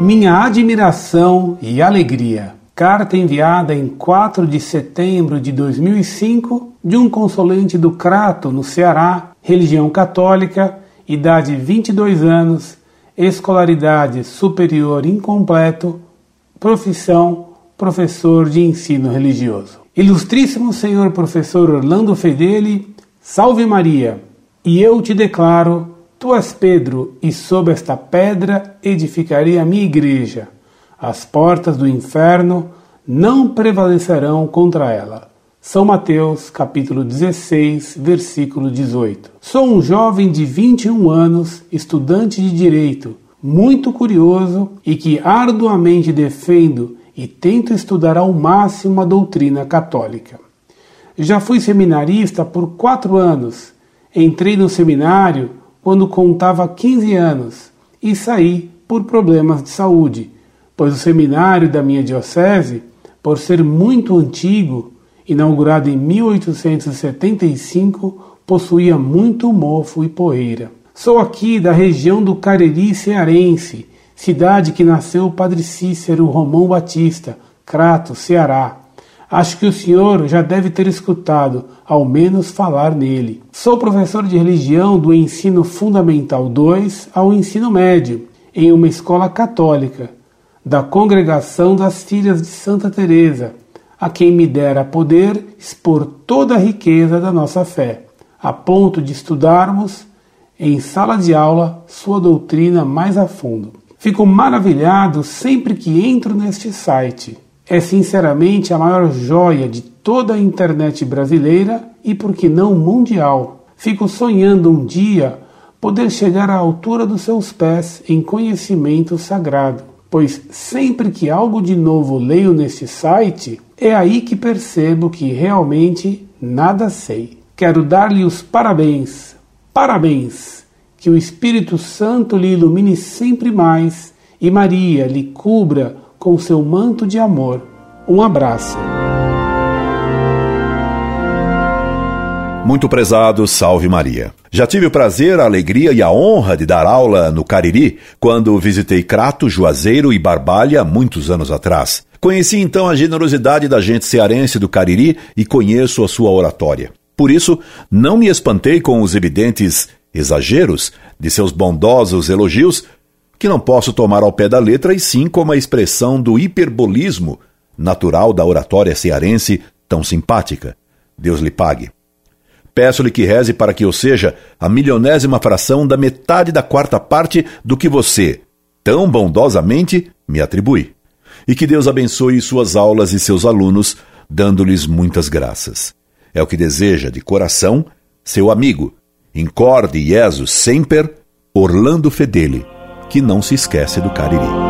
minha admiração e alegria. Carta enviada em 4 de setembro de 2005 de um consulente do Crato, no Ceará, religião católica, idade 22 anos, escolaridade superior incompleto, profissão professor de ensino religioso. Ilustríssimo senhor professor Orlando Fedeli, salve Maria! E eu te declaro, tu és Pedro, e sob esta pedra edificarei a minha igreja. As portas do inferno não prevalecerão contra ela. São Mateus, capítulo 16, versículo 18. Sou um jovem de 21 anos, estudante de direito, muito curioso e que arduamente defendo e tento estudar ao máximo a doutrina católica. Já fui seminarista por quatro anos. Entrei no seminário quando contava 15 anos e saí por problemas de saúde, pois o seminário da minha diocese, por ser muito antigo, inaugurado em 1875, possuía muito mofo e poeira. Sou aqui da região do Cariri cearense cidade que nasceu o padre Cícero Romão Batista, Crato, Ceará. Acho que o senhor já deve ter escutado, ao menos falar nele. Sou professor de religião do ensino fundamental 2 ao ensino médio, em uma escola católica, da congregação das Filhas de Santa Teresa, a quem me dera poder expor toda a riqueza da nossa fé, a ponto de estudarmos em sala de aula sua doutrina mais a fundo. Fico maravilhado sempre que entro neste site. É sinceramente a maior joia de toda a internet brasileira e, por que não, mundial. Fico sonhando um dia poder chegar à altura dos seus pés em conhecimento sagrado, pois sempre que algo de novo leio neste site, é aí que percebo que realmente nada sei. Quero dar-lhe os parabéns. Parabéns! que o Espírito Santo lhe ilumine sempre mais e Maria lhe cubra com seu manto de amor. Um abraço. Muito prezado, salve Maria. Já tive o prazer, a alegria e a honra de dar aula no Cariri quando visitei Crato, Juazeiro e Barbalha muitos anos atrás. Conheci então a generosidade da gente cearense do Cariri e conheço a sua oratória. Por isso, não me espantei com os evidentes exageros de seus bondosos elogios, que não posso tomar ao pé da letra e sim como a expressão do hiperbolismo natural da oratória cearense tão simpática. Deus lhe pague. Peço-lhe que reze para que eu seja a milionésima fração da metade da quarta parte do que você, tão bondosamente, me atribui. E que Deus abençoe suas aulas e seus alunos, dando-lhes muitas graças. É o que deseja de coração seu amigo, Incorde Jesus Semper, Orlando Fedeli, que não se esquece do Cariri.